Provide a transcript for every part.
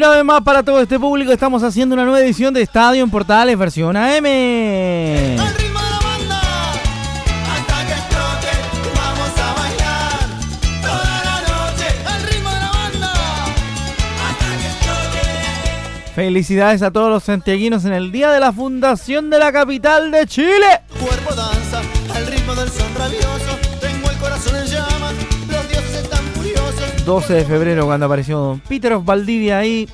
Una vez más para todo este público estamos haciendo una nueva edición de Estadio en Portales versión AM. Al ritmo de la banda, hasta que explote, vamos a bailar toda la noche. Al ritmo de la banda, hasta que explote. Felicidades a todos los santiaguinos en el día de la fundación de la capital de Chile. Cuerpo 12 de febrero cuando apareció Peter of Valdivia ahí.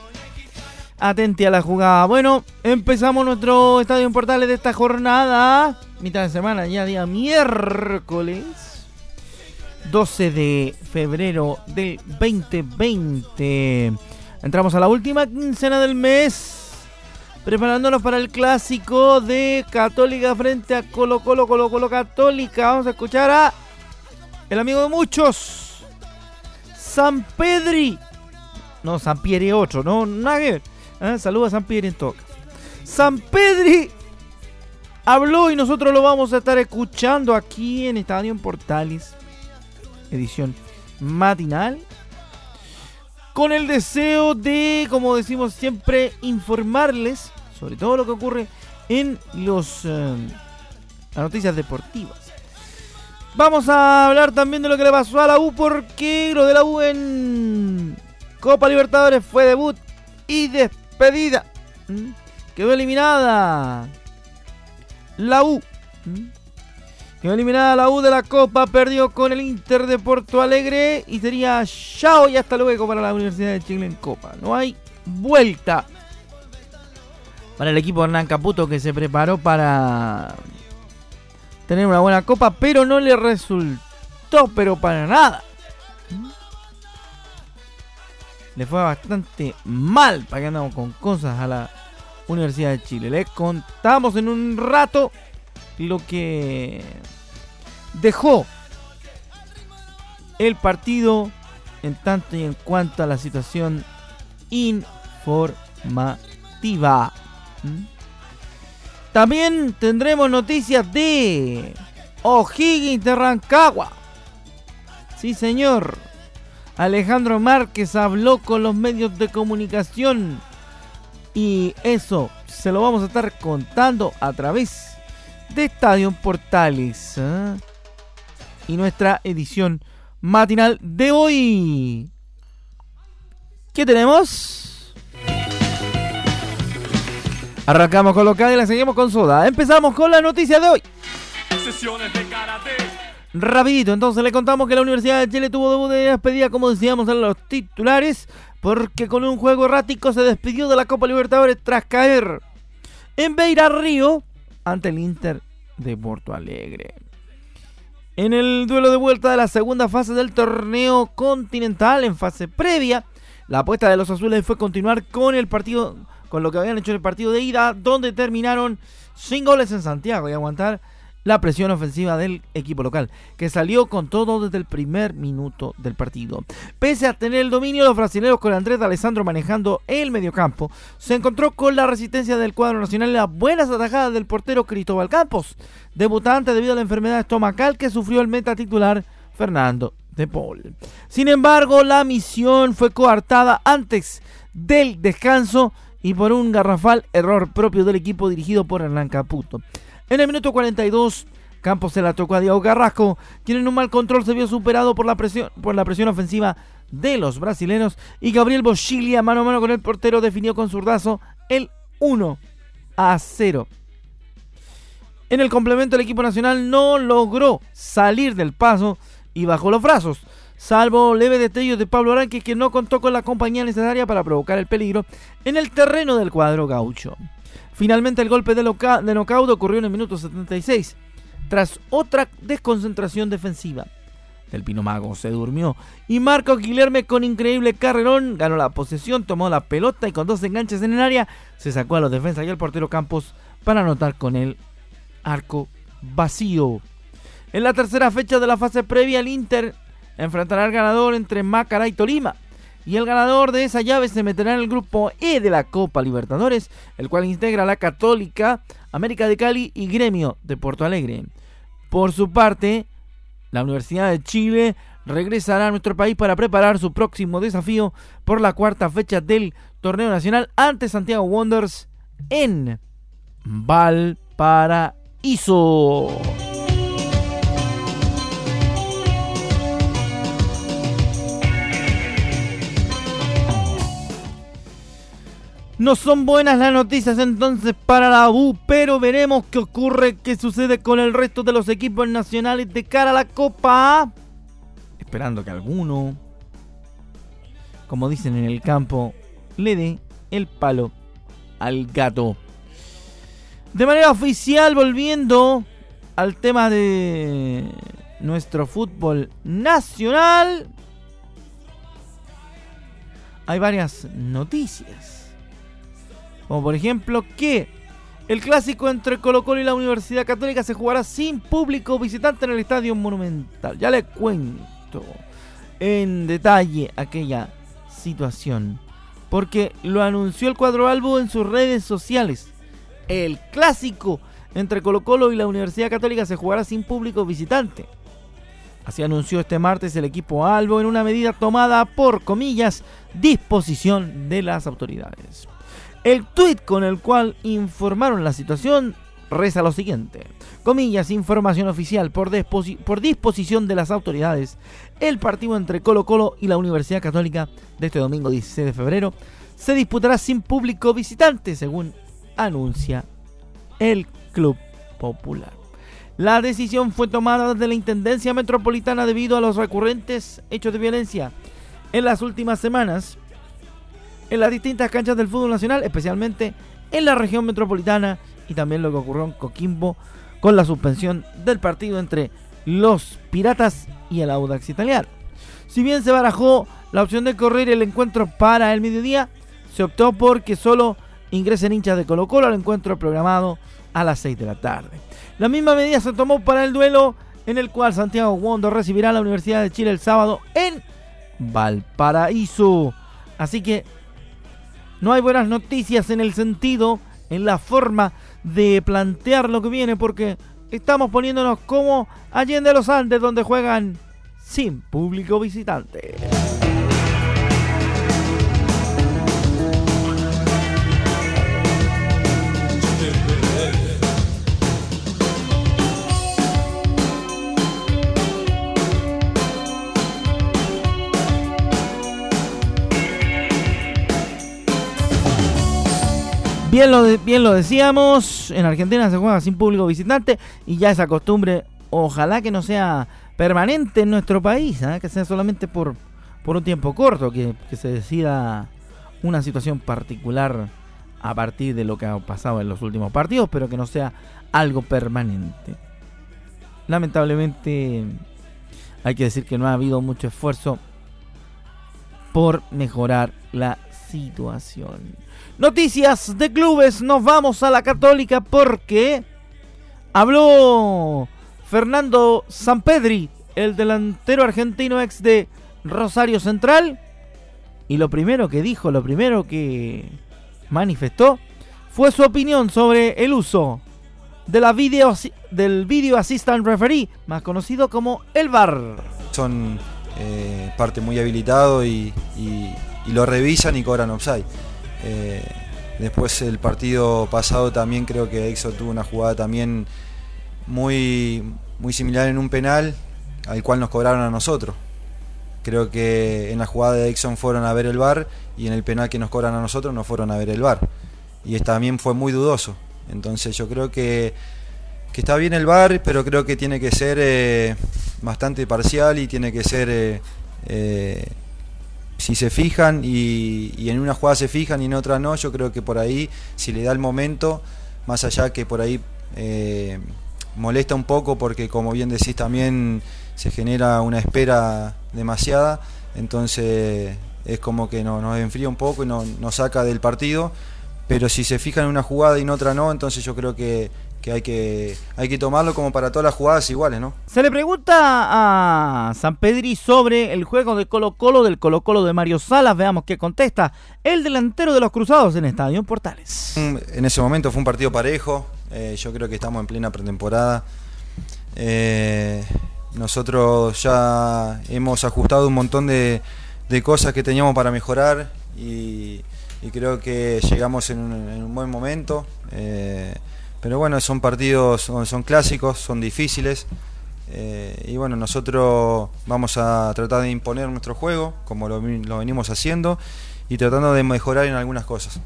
Atente a la jugada. Bueno, empezamos nuestro estadio en portales de esta jornada. Mitad de semana, ya día miércoles. 12 de febrero del 2020. Entramos a la última quincena del mes. Preparándonos para el clásico de Católica frente a Colo Colo Colo Colo Católica. Vamos a escuchar a el amigo de muchos. San Pedri. No, San Pieri 8, no, nada que. ¿eh? Saluda a San Pieri en toca. San Pedri habló y nosotros lo vamos a estar escuchando aquí en Estadio en Portales. Edición matinal. Con el deseo de, como decimos siempre, informarles sobre todo lo que ocurre en los eh, las noticias deportivas. Vamos a hablar también de lo que le pasó a la U porque lo de la U en Copa Libertadores fue debut y despedida. Quedó eliminada la U. Quedó eliminada la U de la Copa, perdió con el Inter de Porto Alegre y sería chao y hasta luego para la Universidad de Chile en Copa. No hay vuelta para el equipo Hernán Caputo que se preparó para tener una buena copa, pero no le resultó, pero para nada. Le fue bastante mal para que andamos con cosas a la Universidad de Chile. Les contamos en un rato lo que dejó el partido en tanto y en cuanto a la situación informativa. ¿Mm? También tendremos noticias de O'Higgins de Rancagua. Sí, señor. Alejandro Márquez habló con los medios de comunicación. Y eso se lo vamos a estar contando a través de Estadio Portales. ¿eh? Y nuestra edición matinal de hoy. ¿Qué tenemos? Arrancamos con local y la seguimos con soda. Empezamos con la noticia de hoy. Sesiones de karate. Rapidito, entonces le contamos que la Universidad de Chile tuvo debut de despedida, como decíamos, a los titulares, porque con un juego errático se despidió de la Copa Libertadores tras caer en Beira Río ante el Inter de Porto Alegre. En el duelo de vuelta de la segunda fase del torneo continental, en fase previa, la apuesta de los azules fue continuar con el partido, con lo que habían hecho en el partido de ida, donde terminaron sin goles en Santiago y aguantar la presión ofensiva del equipo local, que salió con todo desde el primer minuto del partido. Pese a tener el dominio, los brasileños con Andrés Alessandro manejando el mediocampo, se encontró con la resistencia del cuadro nacional y las buenas atajadas del portero Cristóbal Campos, debutante debido a la enfermedad estomacal que sufrió el meta titular Fernando de Paul. Sin embargo, la misión fue coartada antes del descanso y por un garrafal error propio del equipo dirigido por Hernán Caputo. En el minuto 42, Campos se la tocó a Diego Carrasco, quien en un mal control se vio superado por la presión, por la presión ofensiva de los brasileños y Gabriel Boschiglia mano a mano con el portero definió con zurdazo el 1 a 0. En el complemento el equipo nacional no logró salir del paso y bajó los brazos. Salvo leve destellos de Pablo Aranque que no contó con la compañía necesaria para provocar el peligro en el terreno del cuadro gaucho. Finalmente el golpe de, de ocurrió en el minuto 76, tras otra desconcentración defensiva. El Pino Mago se durmió y Marco Guilherme con increíble carrerón ganó la posesión, tomó la pelota y con dos enganches en el área se sacó a los defensas y al portero Campos para anotar con el arco vacío. En la tercera fecha de la fase previa el Inter enfrentará al ganador entre Macará y Tolima. Y el ganador de esa llave se meterá en el grupo E de la Copa Libertadores, el cual integra a la Católica, América de Cali y Gremio de Porto Alegre. Por su parte, la Universidad de Chile regresará a nuestro país para preparar su próximo desafío por la cuarta fecha del torneo nacional ante Santiago Wanderers en Valparaíso. No son buenas las noticias entonces para la U, pero veremos qué ocurre, qué sucede con el resto de los equipos nacionales de cara a la Copa. Esperando que alguno, como dicen en el campo, le dé el palo al gato. De manera oficial, volviendo al tema de nuestro fútbol nacional, hay varias noticias. Como por ejemplo que el clásico entre Colo Colo y la Universidad Católica se jugará sin público visitante en el Estadio Monumental. Ya le cuento en detalle aquella situación. Porque lo anunció el cuadro Albo en sus redes sociales. El clásico entre Colo Colo y la Universidad Católica se jugará sin público visitante. Así anunció este martes el equipo Albo en una medida tomada por comillas disposición de las autoridades. El tuit con el cual informaron la situación reza lo siguiente. Comillas, información oficial por, por disposición de las autoridades. El partido entre Colo Colo y la Universidad Católica de este domingo 16 de febrero se disputará sin público visitante, según anuncia el Club Popular. La decisión fue tomada desde la Intendencia Metropolitana debido a los recurrentes hechos de violencia en las últimas semanas en las distintas canchas del fútbol nacional, especialmente en la región metropolitana y también lo que ocurrió en Coquimbo con la suspensión del partido entre los Piratas y el Audax Italiano. Si bien se barajó la opción de correr el encuentro para el mediodía, se optó por que solo ingresen hinchas de Colo Colo al encuentro programado a las 6 de la tarde. La misma medida se tomó para el duelo en el cual Santiago Wondo recibirá a la Universidad de Chile el sábado en Valparaíso. Así que no hay buenas noticias en el sentido, en la forma de plantear lo que viene, porque estamos poniéndonos como Allende los Andes, donde juegan sin público visitante. Bien lo, bien lo decíamos, en Argentina se juega sin público visitante y ya esa costumbre, ojalá que no sea permanente en nuestro país, ¿ah? que sea solamente por, por un tiempo corto, que, que se decida una situación particular a partir de lo que ha pasado en los últimos partidos, pero que no sea algo permanente. Lamentablemente hay que decir que no ha habido mucho esfuerzo por mejorar la Noticias de clubes, nos vamos a la católica porque habló Fernando Sampedri, el delantero argentino ex de Rosario Central, y lo primero que dijo, lo primero que manifestó fue su opinión sobre el uso de la video, del Video Assistant Referee, más conocido como el VAR. son eh, parte muy habilitado y- y lo revisan y cobran offside. Eh, después el partido pasado también creo que Exo tuvo una jugada también muy, muy similar en un penal al cual nos cobraron a nosotros. Creo que en la jugada de Exxon fueron a ver el VAR y en el penal que nos cobran a nosotros no fueron a ver el VAR. Y también fue muy dudoso. Entonces yo creo que, que está bien el VAR, pero creo que tiene que ser eh, bastante parcial y tiene que ser Eh, si se fijan y, en una jugada se fijan y en otra no, yo creo que por ahí, si le da el momento, más allá que por ahí eh, molesta un poco porque como bien decís también se genera una espera demasiada, entonces es como que no- nos enfría un poco y no- nos saca del partido, pero si se fijan en una jugada y en otra no, entonces yo creo que, que hay que hay que tomarlo como para todas las jugadas iguales, ¿no? Se le pregunta a San Pedri sobre el juego de Colo Colo, del Colo Colo de Mario Salas. Veamos qué contesta el delantero de los Cruzados en Estadio Portales. Mm, En ese momento fue un partido parejo. eh, yo creo que estamos en plena pretemporada. Eh, nosotros ya hemos ajustado un montón de, de cosas que teníamos para mejorar y, y creo que llegamos en un, en un buen momento. eh, pero bueno, son partidos, son, clásicos, son difíciles. eh, y bueno, nosotros vamos a tratar de imponer nuestro juego, como lo venimos haciendo, y tratando de mejorar en algunas cosas.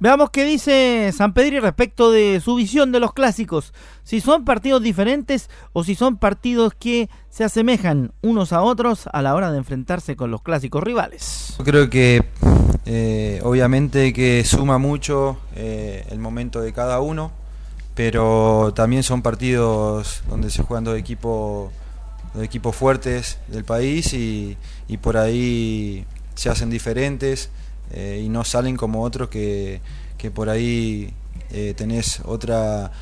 Veamos qué dice San Pedri respecto de su visión de los clásicos. Si son partidos diferentes o si son partidos que se asemejan unos a otros a la hora de enfrentarse con los clásicos rivales. Yo creo que eh, obviamente que suma mucho eh, el momento de cada uno, pero también son partidos donde se juegan dos equipos, dos equipos fuertes del país y, y por ahí se hacen diferentes eh, y no salen como otros que, que por ahí eh, tenés otra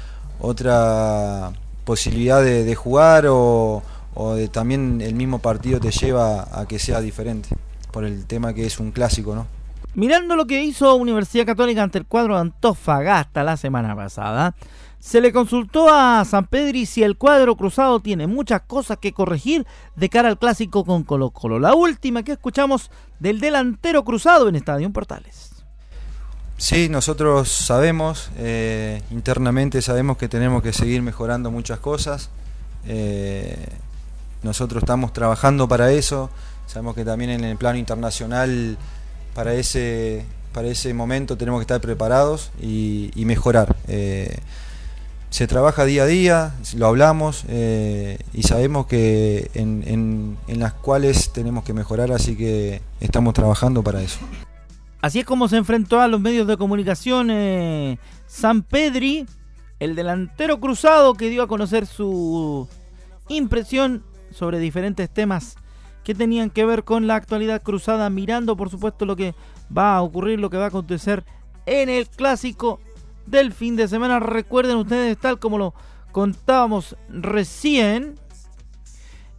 otra posibilidad de, de jugar o, o de también el mismo partido te lleva a que sea diferente por el tema que es un clásico, ¿no? Mirando lo que hizo Universidad Católica ante el cuadro de Antofagasta la semana pasada, se le consultó a San Pedri si el cuadro cruzado tiene muchas cosas que corregir de cara al clásico con Colo Colo. La última que escuchamos del delantero cruzado en Estadio Portales. Sí, nosotros sabemos, eh, internamente sabemos que tenemos que seguir mejorando muchas cosas. Eh, nosotros estamos trabajando para eso. Sabemos que también en el plano internacional para ese, para ese momento tenemos que estar preparados y, mejorar. Eh, se trabaja día a día, lo hablamos eh, y sabemos que en, en- en las cuales tenemos que mejorar, así que estamos trabajando para eso. Así es como se enfrentó a los medios de comunicación eh, San Pedri, el delantero cruzado que dio a conocer su impresión sobre diferentes temas que tenían que ver con la actualidad cruzada, mirando por supuesto lo que va a ocurrir, lo que va a acontecer en el clásico del fin de semana. Recuerden ustedes, tal como lo contábamos recién,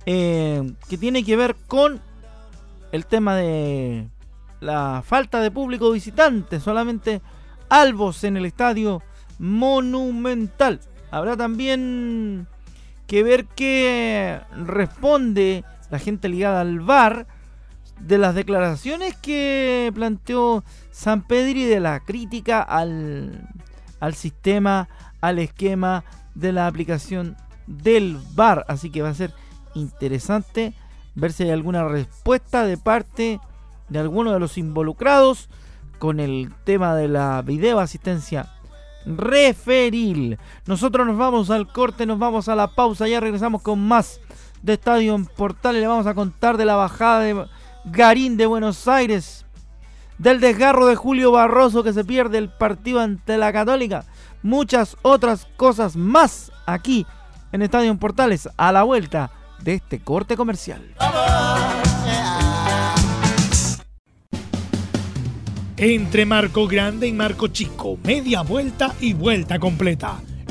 eh, que tiene que ver con el tema de la falta de público visitante, solamente albos en el estadio monumental. Habrá también que ver qué responde la gente ligada al VAR de las declaraciones que planteó San Pedri de la crítica al, al sistema, al esquema de la aplicación del VAR. Así que va a ser interesante ver si hay alguna respuesta de parte de alguno de los involucrados con el tema de la video asistencia referil. Nosotros nos vamos al corte, nos vamos a la pausa, ya regresamos con más de Estadio en Portales. Le vamos a contar de la bajada de Garín de Buenos Aires, del desgarro de Julio Barroso que se pierde el partido ante la Católica, muchas otras cosas más aquí en Estadio en Portales a la vuelta de este corte comercial. Entre Marco Grande y Marco Chico, media vuelta y vuelta completa.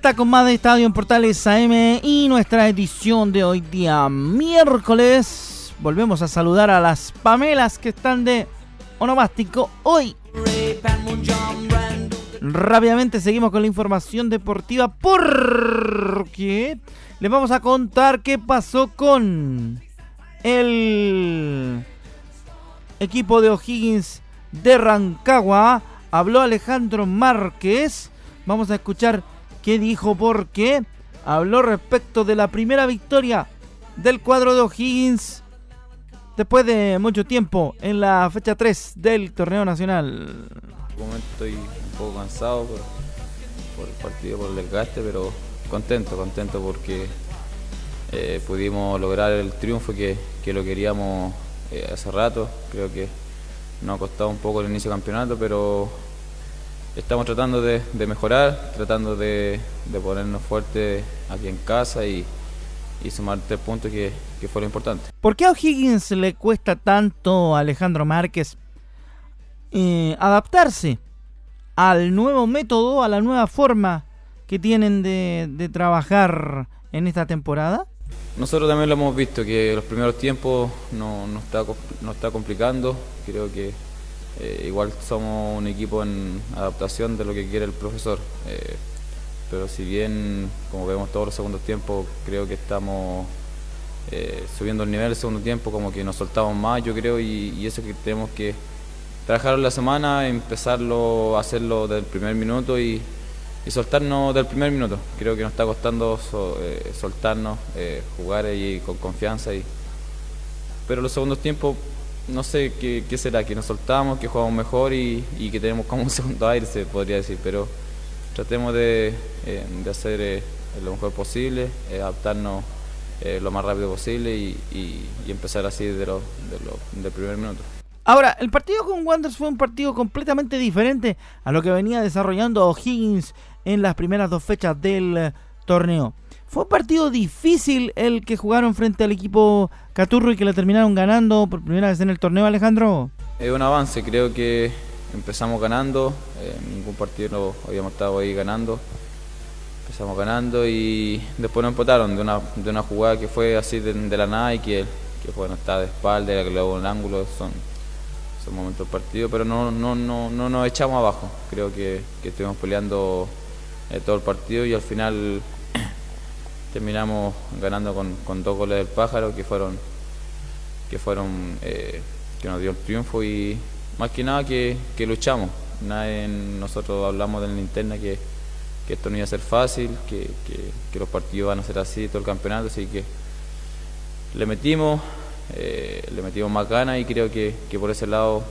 Con más de Estadio en Portales AM y nuestra edición de hoy día miércoles. Volvemos a saludar a las Pamelas que están de onomástico hoy. Rápidamente seguimos con la información deportiva porque les vamos a contar qué pasó con el equipo de O'Higgins de Rancagua. Habló Alejandro Márquez. Vamos a escuchar qué dijo porque habló respecto de la primera victoria del cuadro de O'Higgins después de mucho tiempo en la fecha 3 del torneo nacional. este momento estoy un poco cansado por, por el partido, por el desgaste, pero contento, contento porque eh, pudimos lograr el triunfo que, que lo queríamos eh, hace rato. Creo que nos ha costado un poco el inicio del campeonato, pero estamos tratando de, de mejorar, tratando de, de ponernos fuertes aquí en casa y, y sumar tres puntos que, que fue lo importante. ¿Por qué a O'Higgins le cuesta tanto a Alejandro Márquez eh, adaptarse al nuevo método, a la nueva forma que tienen de, de trabajar en esta temporada? Nosotros también lo hemos visto, que los primeros tiempos no, no está, no está complicando. Creo que eh, igual somos un equipo en adaptación de lo que quiere el profesor. Eh, pero si bien, como vemos todos los segundos tiempos, creo que estamos eh, subiendo el nivel el segundo tiempo, como que nos soltamos más, yo creo, y, y eso que tenemos que trabajar la semana, empezarlo hacerlo desde el primer minuto y, y soltarnos del primer minuto. Creo que nos está costando so- eh, soltarnos, eh, jugar ahí con confianza. Y... Pero los segundos tiempos, no sé qué, será, que nos soltamos, que jugamos mejor y, que tenemos como un segundo aire, se podría decir. Pero tratemos de, eh, de hacer eh, lo mejor posible, eh, adaptarnos eh, lo más rápido posible y, empezar así de lo, de lo- primer minuto. Ahora, el partido con Wanderers fue un partido completamente diferente a lo que venía desarrollando O'Higgins en las primeras dos fechas del torneo. Fue un partido difícil el que jugaron frente al equipo Caturro y que le terminaron ganando por primera vez en el torneo, Alejandro. Es un avance, creo que empezamos ganando, eh, ningún partido no habíamos estado ahí ganando. Empezamos ganando y después nos empataron de una, jugada que fue así de, la nada y que, que bueno, está de espalda, que luego en el ángulo, son, momentos del partido, pero no, no, no, no nos echamos abajo. Creo que, que estuvimos peleando eh, todo el partido y al final terminamos ganando con, con dos goles del pájaro que fueron que fueron eh, que nos dio el triunfo y más que nada que, que luchamos. Nosotros hablamos en la interna que, que esto no iba a ser fácil, que, que- los partidos van a ser así todo el campeonato, así que le metimos, eh, le metimos más ganas y creo que, que por ese lado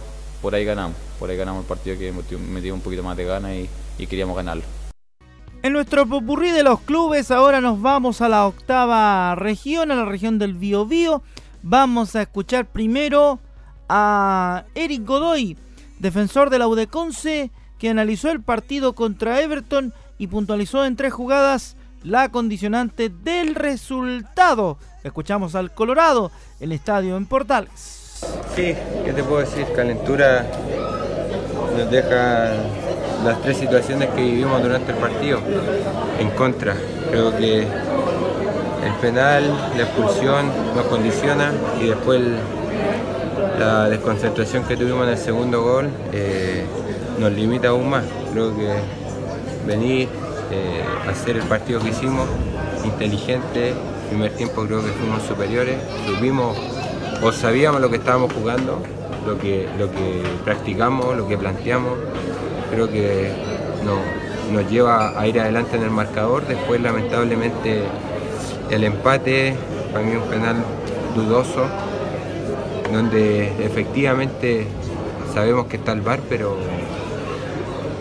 por ahí ganamos, por ahí ganamos el partido que metimos metimos un poquito más de ganas y, y queríamos ganarlo. En nuestro popurrí de los clubes, ahora nos vamos a la octava región, a la región del Biobío. Vamos a escuchar primero a Eric Godoy, defensor de la Udeconce, que analizó el partido contra Everton y puntualizó en tres jugadas la condicionante del resultado. Escuchamos al Colorado, el estadio en Portales. Sí, ¿qué te puedo decir? Calentura nos deja las tres situaciones que vivimos durante el partido en contra. Creo que el penal, la expulsión nos condiciona y después la desconcentración que tuvimos en el segundo gol eh, nos limita aún más. Creo que venir, eh, hacer el partido que hicimos, inteligente, primer tiempo creo que fuimos superiores, supimos o sabíamos lo que estábamos jugando, lo que, lo que practicamos, lo que planteamos, creo que no- nos lleva a ir adelante en el marcador, después lamentablemente el empate, para mí un penal dudoso, donde efectivamente sabemos que está el VAR, pero,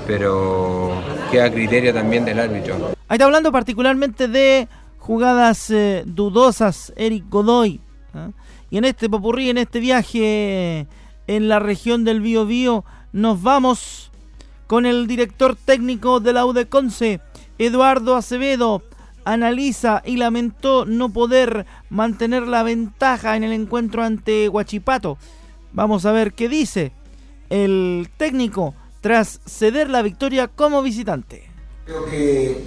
pero queda criterio también del árbitro. Ahí está hablando particularmente de jugadas eh, dudosas, Eric Godoy. ¿ah? Y en este popurrí, en este viaje en la región del Bío Bío, nos vamos con el director técnico de la UDECONCE, Eduardo Acevedo. Analiza y lamentó no poder mantener la ventaja en el encuentro ante Huachipato. Vamos a ver qué dice el técnico tras ceder la victoria como visitante. Creo que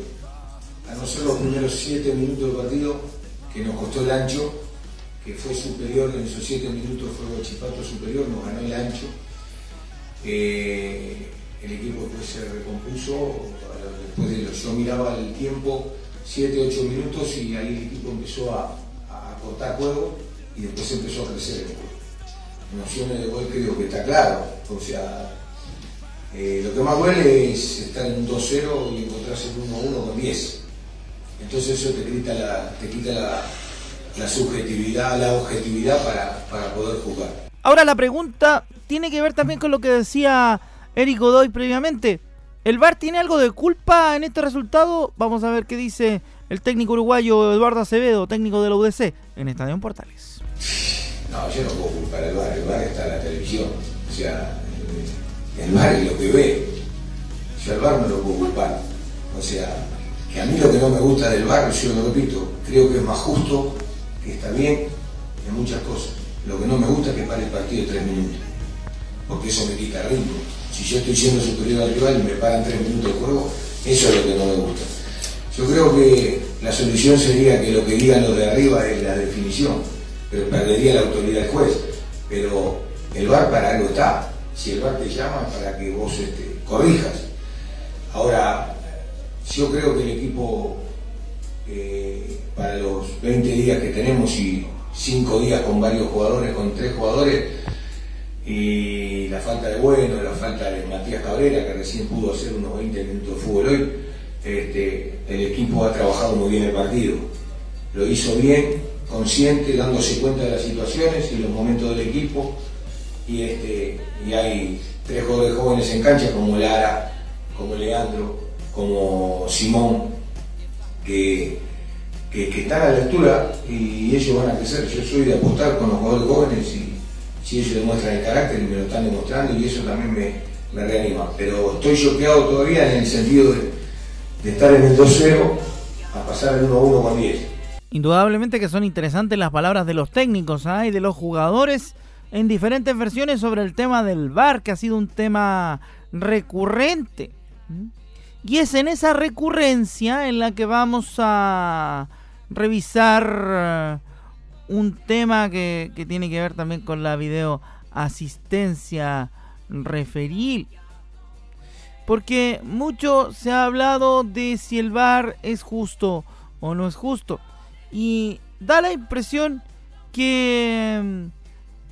a no ser los primeros siete minutos del partido, que nos costó el ancho, que fue superior en esos siete minutos, fue Guachipato superior, nos ganó el ancho. Eh, el equipo después se recompuso, después de lo- yo miraba el tiempo, 7, 8 minutos y ahí el equipo empezó a, a cortar juego y después empezó a crecer el juego. En opciones de gol creo que está claro, o sea, eh, lo que más duele es estar en un 2-0 y encontrarse en 1-1 con 10. Entonces eso te quita la, te quita la, la subjetividad, la objetividad para, para poder jugar. Ahora la pregunta tiene que ver también con lo que decía Eric Godoy previamente. ¿El VAR tiene algo de culpa en este resultado? Vamos a ver qué dice el técnico uruguayo Eduardo Acevedo, técnico de la UDC, en Estadio Portales. No, yo no puedo culpar al bar, el bar está en la televisión. O sea, el bar es lo que ve. Yo al bar no lo puedo culpar. O sea, que a mí lo que no me gusta del bar, yo lo repito, creo que es más justo, que está bien en muchas cosas. Lo que no me gusta es que pare el partido tres minutos. Porque eso me quita ritmo. Si yo estoy siendo superior al rival y me paran tres minutos de juego, eso es lo que no me gusta. Yo creo que la solución sería que lo que digan los de arriba es la definición, pero perdería la autoridad del juez. Pero el VAR para algo está. Si el VAR te llama para que vos este, corrijas. Ahora, yo creo que el equipo, eh, para los 20 días que tenemos y 5 días con varios jugadores, con 3 jugadores, y la falta de Bueno, la falta de Matías Cabrera, que recién pudo hacer unos 20 minutos de fútbol hoy, este, el equipo ha trabajado muy bien el partido. Lo hizo bien, consciente, dándose cuenta de las situaciones y los momentos del equipo. Y, este, y hay tres jóvenes en cancha como Lara, como Leandro, como Simón, que, que, que están a la altura y ellos van a crecer. Yo soy de apostar con los jugadores jóvenes y si ellos demuestran el carácter y me lo están demostrando y eso también me, me reanima. Pero estoy choqueado todavía en el sentido de, de estar en el 2-0 a pasar el 1-1 con 10. Indudablemente que son interesantes las palabras de los técnicos ¿ah? y de los jugadores en diferentes versiones sobre el tema del VAR, que ha sido un tema recurrente. Y es en esa recurrencia en la que vamos a revisar eh, un tema que, tiene que ver también con la video asistencia referil. Porque mucho se ha hablado de si el VAR es justo o no es justo. Y da la impresión que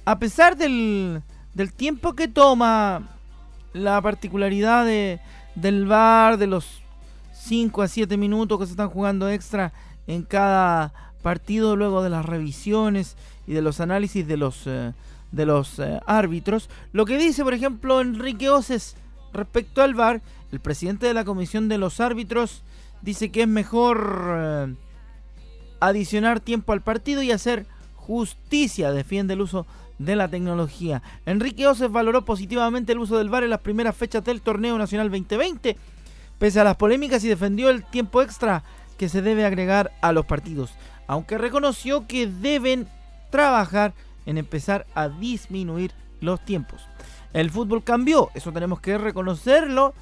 a pesar del, del tiempo que toma la particularidad de, del VAR, de los 5 a 7 minutos que se están jugando extra en cada partido luego de las revisiones y de los análisis de los, eh, de los eh, árbitros. Lo que dice, por ejemplo, Enrique Oces respecto al VAR, el presidente de la comisión de los árbitros dice que es mejor eh, adicionar tiempo al partido y hacer justicia, defiende el uso de la tecnología. Enrique Oces valoró positivamente el uso del VAR en las primeras fechas del torneo nacional 2020, pese a las polémicas y defendió el tiempo extra que se debe agregar a los partidos, aunque reconoció que deben trabajar en empezar a disminuir los tiempos. El fútbol cambió, eso tenemos que reconocerlo,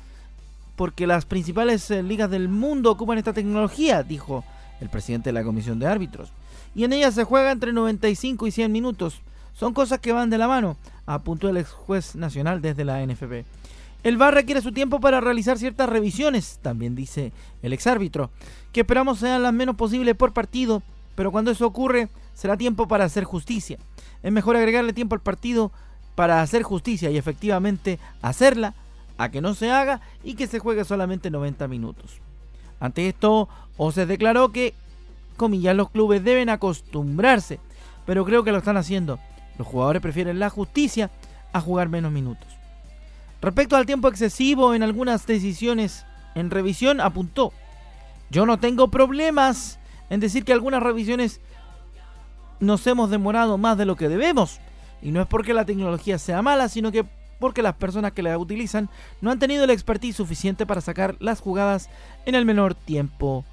porque las principales eh, ligas del mundo ocupan esta tecnología, dijo el presidente de la comisión de árbitros. Y en ella se juega entre 95 y 100 minutos. Son cosas que van de la mano, apuntó el ex juez nacional desde la NFP. El VAR requiere su tiempo para realizar ciertas revisiones, también dice el ex árbitro, que esperamos sean las menos posibles por partido, pero cuando eso ocurre será tiempo para hacer justicia. Es mejor agregarle tiempo al partido para hacer justicia y efectivamente hacerla, a que no se haga y que se juegue solamente 90 minutos. Ante esto, Oces declaró que, comillas, los clubes deben acostumbrarse, pero creo que lo están haciendo. Los jugadores prefieren la justicia a jugar menos minutos. Respecto al tiempo excesivo en algunas decisiones en revisión, apuntó, yo no tengo problemas en decir que algunas revisiones nos hemos demorado más de lo que debemos. Y no es porque la tecnología sea mala, sino que porque las personas que la utilizan no han tenido el expertise suficiente para sacar las jugadas en el menor tiempo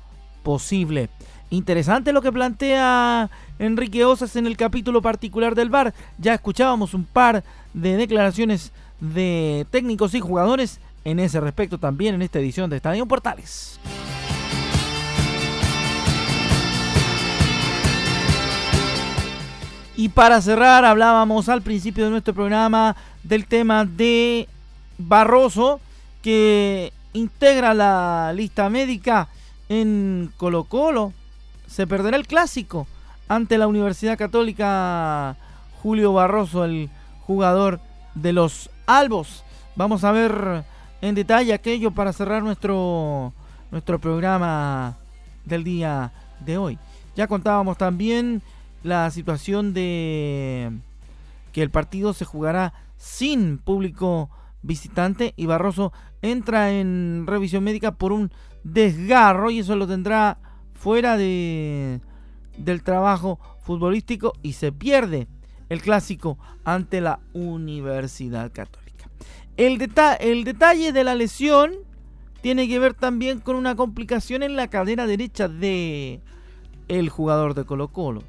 posible. Interesante lo que plantea Enrique Osas en el capítulo particular del VAR. Ya escuchábamos un par de declaraciones de técnicos y jugadores en ese respecto también en esta edición de Estadio Portales. Y para cerrar, hablábamos al principio de nuestro programa del tema de Barroso, que integra la lista médica en Colo Colo. Se perderá el clásico ante la Universidad Católica Julio Barroso, el jugador de los Albos. Vamos a ver en detalle aquello para cerrar nuestro, nuestro programa del día de hoy. Ya contábamos también la situación de que el partido se jugará sin público visitante y Barroso entra en revisión médica por un desgarro y eso lo tendrá fuera de del trabajo futbolístico y se pierde el clásico ante la Universidad Católica. El, deta el detalle de la lesión tiene que ver también con una complicación en la cadera derecha de el jugador de Colo Colo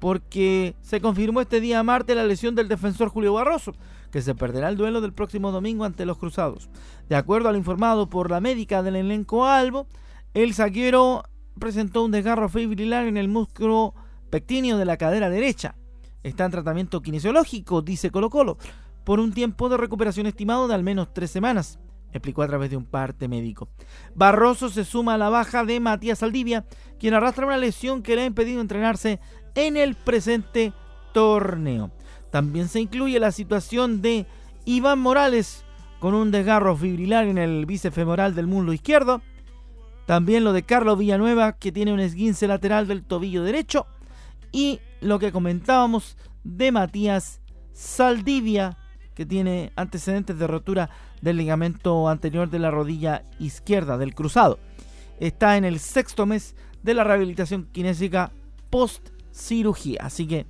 porque se confirmó este día martes la lesión del defensor Julio Barroso, que se perderá el duelo del próximo domingo ante los Cruzados. De acuerdo al informado por la médica del elenco Albo, el zaguero presentó un desgarro fibrilar en el músculo pectíneo de la cadera derecha. Está en tratamiento kinesiológico, dice Colo Colo, por un tiempo de recuperación estimado de al menos tres semanas explicó a través de un parte médico. Barroso se suma a la baja de Matías Saldivia, quien arrastra una lesión que le ha impedido entrenarse en el presente torneo. También se incluye la situación de Iván Morales con un desgarro fibrilar en el bíceps del muslo izquierdo. También lo de Carlos Villanueva que tiene un esguince lateral del tobillo derecho. Y lo que comentábamos de Matías Saldivia que tiene antecedentes de rotura del ligamento anterior de la rodilla izquierda del cruzado. Está en el sexto mes de la rehabilitación kinésica post cirugía. Así que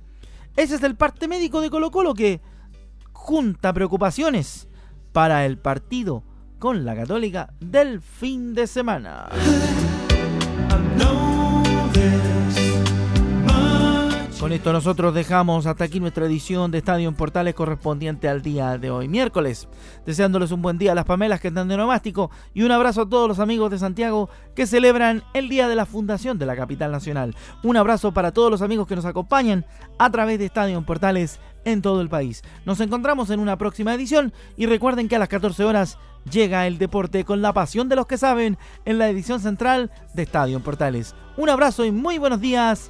ese es el parte médico de Colo Colo que junta preocupaciones para el partido con la Católica del fin de semana. Con esto nosotros dejamos hasta aquí nuestra edición de Estadio en Portales correspondiente al día de hoy, miércoles. Deseándoles un buen día a las Pamelas que están de nomástico y un abrazo a todos los amigos de Santiago que celebran el Día de la Fundación de la Capital Nacional. Un abrazo para todos los amigos que nos acompañan a través de Estadio en Portales en todo el país. Nos encontramos en una próxima edición y recuerden que a las 14 horas llega el deporte con la pasión de los que saben en la edición central de Estadio en Portales. Un abrazo y muy buenos días